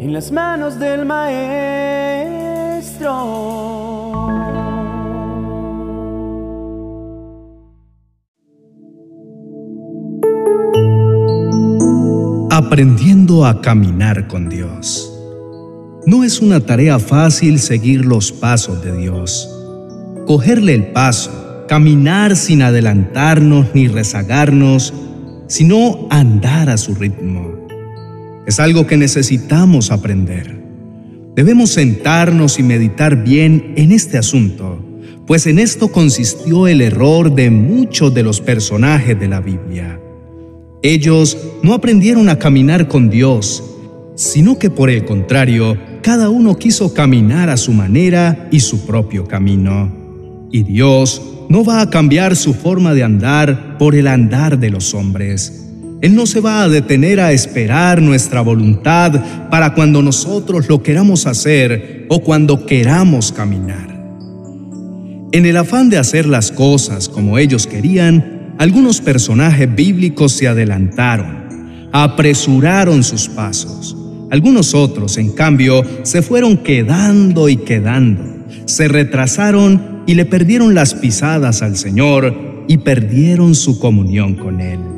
en las manos del Maestro. Aprendiendo a caminar con Dios. No es una tarea fácil seguir los pasos de Dios. Cogerle el paso, caminar sin adelantarnos ni rezagarnos, sino andar a su ritmo. Es algo que necesitamos aprender. Debemos sentarnos y meditar bien en este asunto, pues en esto consistió el error de muchos de los personajes de la Biblia. Ellos no aprendieron a caminar con Dios, sino que por el contrario, cada uno quiso caminar a su manera y su propio camino. Y Dios no va a cambiar su forma de andar por el andar de los hombres. Él no se va a detener a esperar nuestra voluntad para cuando nosotros lo queramos hacer o cuando queramos caminar. En el afán de hacer las cosas como ellos querían, algunos personajes bíblicos se adelantaron, apresuraron sus pasos. Algunos otros, en cambio, se fueron quedando y quedando, se retrasaron y le perdieron las pisadas al Señor y perdieron su comunión con Él.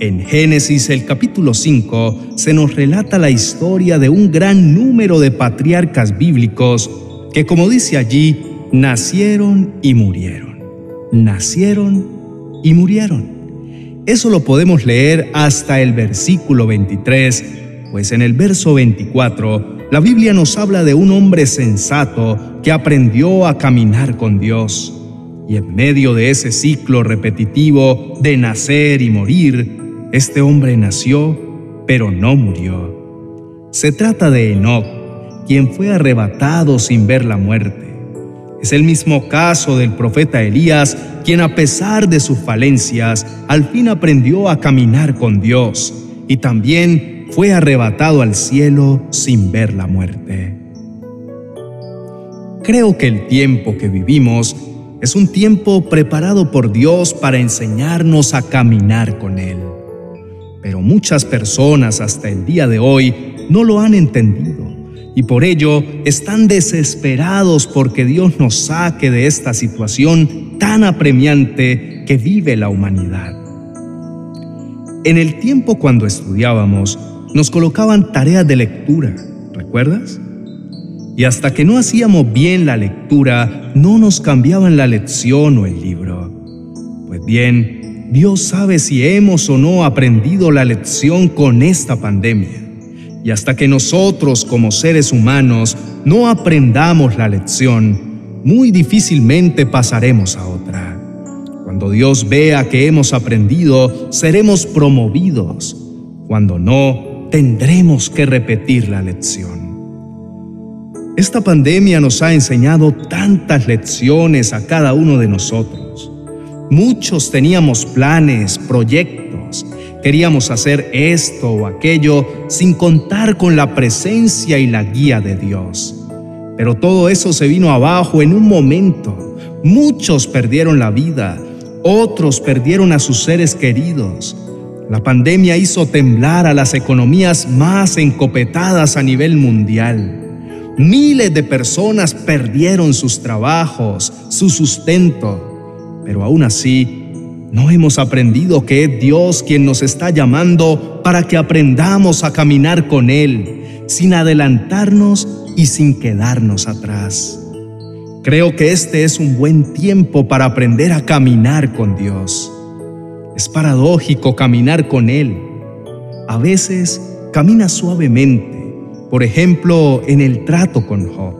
En Génesis el capítulo 5 se nos relata la historia de un gran número de patriarcas bíblicos que, como dice allí, nacieron y murieron. Nacieron y murieron. Eso lo podemos leer hasta el versículo 23, pues en el verso 24 la Biblia nos habla de un hombre sensato que aprendió a caminar con Dios. Y en medio de ese ciclo repetitivo de nacer y morir, este hombre nació, pero no murió. Se trata de Enoch, quien fue arrebatado sin ver la muerte. Es el mismo caso del profeta Elías, quien a pesar de sus falencias, al fin aprendió a caminar con Dios y también fue arrebatado al cielo sin ver la muerte. Creo que el tiempo que vivimos es un tiempo preparado por Dios para enseñarnos a caminar con Él. Pero muchas personas hasta el día de hoy no lo han entendido y por ello están desesperados porque Dios nos saque de esta situación tan apremiante que vive la humanidad. En el tiempo cuando estudiábamos, nos colocaban tareas de lectura, ¿recuerdas? Y hasta que no hacíamos bien la lectura, no nos cambiaban la lección o el libro. Pues bien, Dios sabe si hemos o no aprendido la lección con esta pandemia. Y hasta que nosotros como seres humanos no aprendamos la lección, muy difícilmente pasaremos a otra. Cuando Dios vea que hemos aprendido, seremos promovidos. Cuando no, tendremos que repetir la lección. Esta pandemia nos ha enseñado tantas lecciones a cada uno de nosotros. Muchos teníamos planes, proyectos, queríamos hacer esto o aquello sin contar con la presencia y la guía de Dios. Pero todo eso se vino abajo en un momento. Muchos perdieron la vida, otros perdieron a sus seres queridos. La pandemia hizo temblar a las economías más encopetadas a nivel mundial. Miles de personas perdieron sus trabajos, su sustento pero aún así, no hemos aprendido que es Dios quien nos está llamando para que aprendamos a caminar con Él, sin adelantarnos y sin quedarnos atrás. Creo que este es un buen tiempo para aprender a caminar con Dios. Es paradójico caminar con Él. A veces camina suavemente, por ejemplo, en el trato con Job.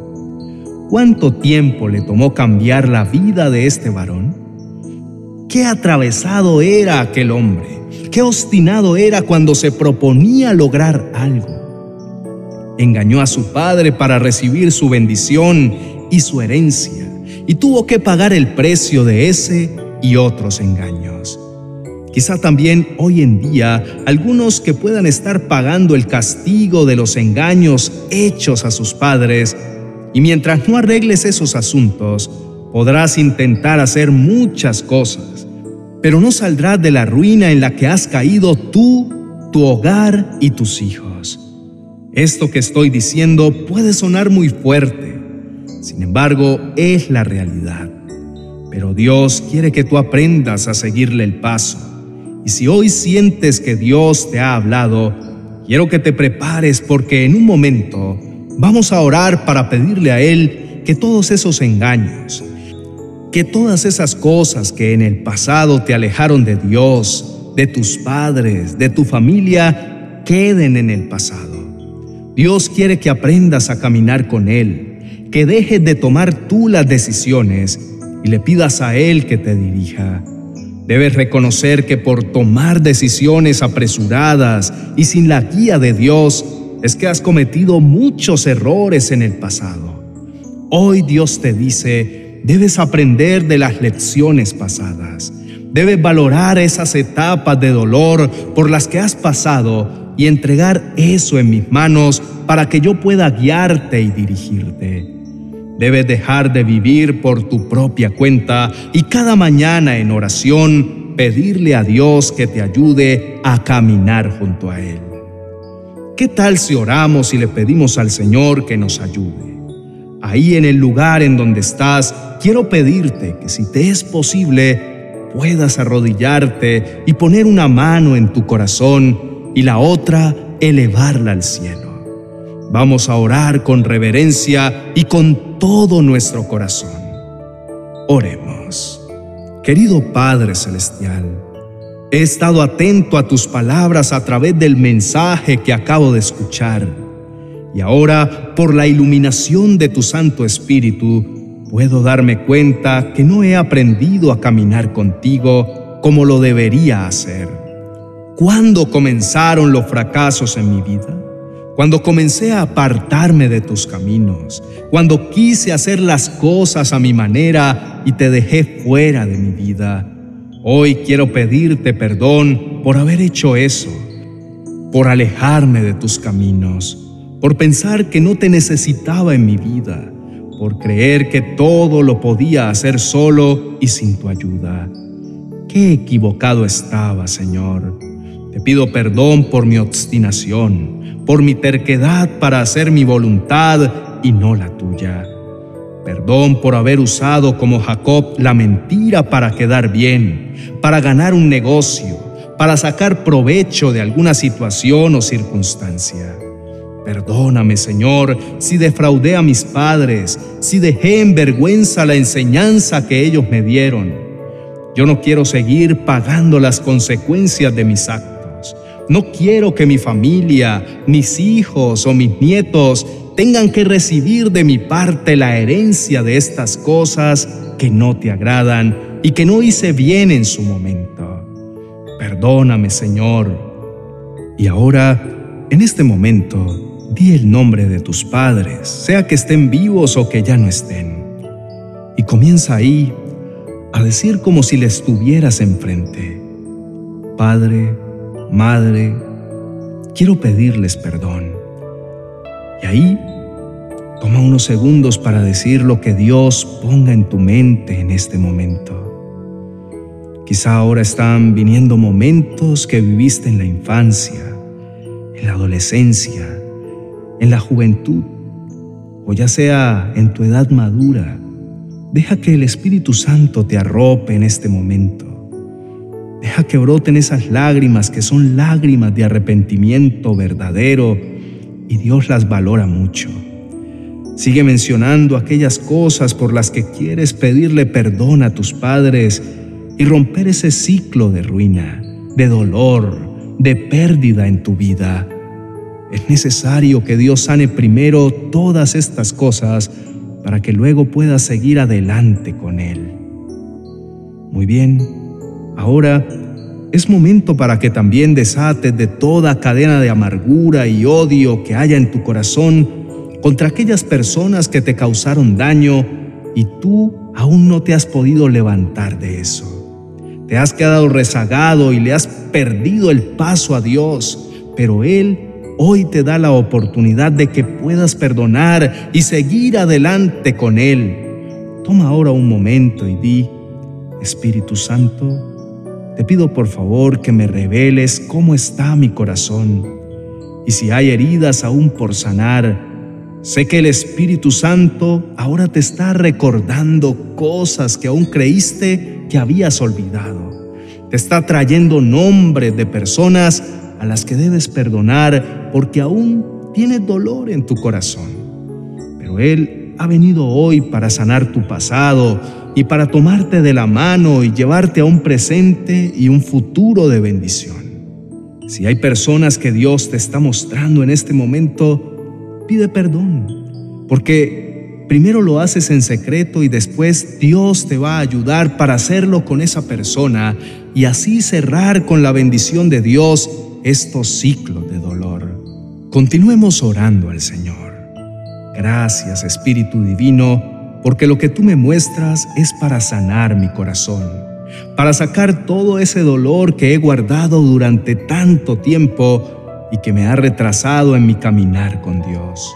¿Cuánto tiempo le tomó cambiar la vida de este varón? Qué atravesado era aquel hombre, qué obstinado era cuando se proponía lograr algo. Engañó a su padre para recibir su bendición y su herencia, y tuvo que pagar el precio de ese y otros engaños. Quizá también hoy en día algunos que puedan estar pagando el castigo de los engaños hechos a sus padres, y mientras no arregles esos asuntos, podrás intentar hacer muchas cosas pero no saldrás de la ruina en la que has caído tú, tu hogar y tus hijos. Esto que estoy diciendo puede sonar muy fuerte, sin embargo es la realidad. Pero Dios quiere que tú aprendas a seguirle el paso. Y si hoy sientes que Dios te ha hablado, quiero que te prepares porque en un momento vamos a orar para pedirle a Él que todos esos engaños, que todas esas cosas que en el pasado te alejaron de Dios, de tus padres, de tu familia, queden en el pasado. Dios quiere que aprendas a caminar con Él, que dejes de tomar tú las decisiones y le pidas a Él que te dirija. Debes reconocer que por tomar decisiones apresuradas y sin la guía de Dios es que has cometido muchos errores en el pasado. Hoy Dios te dice, debes aprender de las lecciones pasadas. Debes valorar esas etapas de dolor por las que has pasado y entregar eso en mis manos para que yo pueda guiarte y dirigirte. Debes dejar de vivir por tu propia cuenta y cada mañana en oración pedirle a Dios que te ayude a caminar junto a Él. ¿Qué tal si oramos y le pedimos al Señor que nos ayude? Ahí en el lugar en donde estás, quiero pedirte que si te es posible, puedas arrodillarte y poner una mano en tu corazón y la otra elevarla al cielo. Vamos a orar con reverencia y con todo nuestro corazón. Oremos. Querido Padre Celestial, he estado atento a tus palabras a través del mensaje que acabo de escuchar. Y ahora, por la iluminación de tu Santo Espíritu, puedo darme cuenta que no he aprendido a caminar contigo como lo debería hacer. ¿Cuándo comenzaron los fracasos en mi vida? cuando comencé a apartarme de tus caminos, cuando quise hacer las cosas a mi manera y te dejé fuera de mi vida. Hoy quiero pedirte perdón por haber hecho eso, por alejarme de tus caminos, por pensar que no te necesitaba en mi vida, por creer que todo lo podía hacer solo y sin tu ayuda. Qué equivocado estaba, Señor. Te pido perdón por mi obstinación por mi terquedad para hacer mi voluntad y no la tuya. Perdón por haber usado como Jacob la mentira para quedar bien, para ganar un negocio, para sacar provecho de alguna situación o circunstancia. Perdóname, Señor, si defraudé a mis padres, si dejé en vergüenza la enseñanza que ellos me dieron. Yo no quiero seguir pagando las consecuencias de mis actos. No quiero que mi familia, mis hijos o mis nietos tengan que recibir de mi parte la herencia de estas cosas que no te agradan y que no hice bien en su momento. Perdóname, Señor. Y ahora, en este momento, di el nombre de tus padres, sea que estén vivos o que ya no estén. Y comienza ahí a decir como si le estuvieras enfrente. Padre, Madre, quiero pedirles perdón. Y ahí toma unos segundos para decir lo que Dios ponga en tu mente en este momento. Quizá ahora están viniendo momentos que viviste en la infancia, en la adolescencia, en la juventud, o ya sea en tu edad madura. Deja que el Espíritu Santo te arrope en este momento Deja que broten esas lágrimas que son lágrimas de arrepentimiento verdadero y Dios las valora mucho. Sigue mencionando aquellas cosas por las que quieres pedirle perdón a tus padres y romper ese ciclo de ruina, de dolor, de pérdida en tu vida. Es necesario que Dios sane primero todas estas cosas para que luego puedas seguir adelante con Él. Muy bien. Ahora es momento para que también desates de toda cadena de amargura y odio que haya en tu corazón contra aquellas personas que te causaron daño y tú aún no te has podido levantar de eso. Te has quedado rezagado y le has perdido el paso a Dios, pero Él hoy te da la oportunidad de que puedas perdonar y seguir adelante con Él. Toma ahora un momento y di, Espíritu Santo, te pido por favor que me reveles cómo está mi corazón y si hay heridas aún por sanar, sé que el Espíritu Santo ahora te está recordando cosas que aún creíste que habías olvidado. Te está trayendo nombres de personas a las que debes perdonar porque aún tienes dolor en tu corazón. Pero Él ha venido hoy para sanar tu pasado y para tomarte de la mano y llevarte a un presente y un futuro de bendición. Si hay personas que Dios te está mostrando en este momento, pide perdón, porque primero lo haces en secreto y después Dios te va a ayudar para hacerlo con esa persona y así cerrar con la bendición de Dios estos ciclos de dolor. Continuemos orando al Señor. Gracias Espíritu Divino porque lo que tú me muestras es para sanar mi corazón, para sacar todo ese dolor que he guardado durante tanto tiempo y que me ha retrasado en mi caminar con Dios.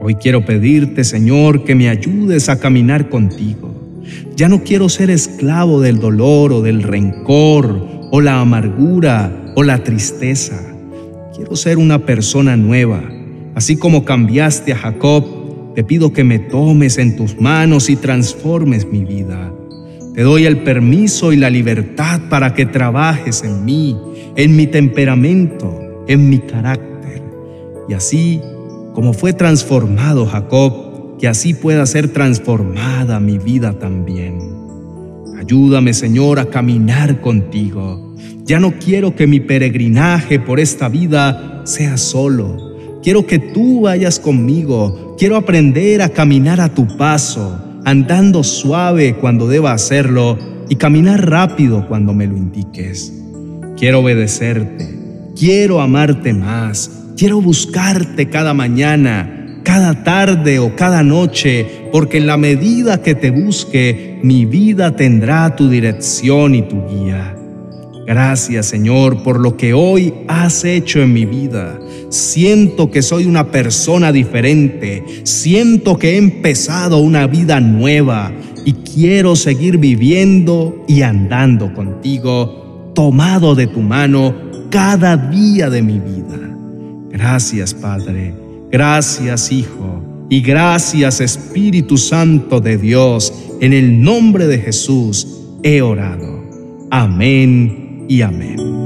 Hoy quiero pedirte, Señor, que me ayudes a caminar contigo. Ya no quiero ser esclavo del dolor o del rencor o la amargura o la tristeza. Quiero ser una persona nueva, así como cambiaste a Jacob te pido que me tomes en tus manos y transformes mi vida. Te doy el permiso y la libertad para que trabajes en mí, en mi temperamento, en mi carácter. Y así, como fue transformado Jacob, que así pueda ser transformada mi vida también. Ayúdame, Señor, a caminar contigo. Ya no quiero que mi peregrinaje por esta vida sea solo Quiero que tú vayas conmigo. Quiero aprender a caminar a tu paso, andando suave cuando deba hacerlo y caminar rápido cuando me lo indiques. Quiero obedecerte. Quiero amarte más. Quiero buscarte cada mañana, cada tarde o cada noche, porque en la medida que te busque, mi vida tendrá tu dirección y tu guía. Gracias Señor por lo que hoy has hecho en mi vida. Siento que soy una persona diferente. Siento que he empezado una vida nueva y quiero seguir viviendo y andando contigo, tomado de tu mano cada día de mi vida. Gracias Padre, gracias Hijo y gracias Espíritu Santo de Dios. En el nombre de Jesús he orado. Amén y amén.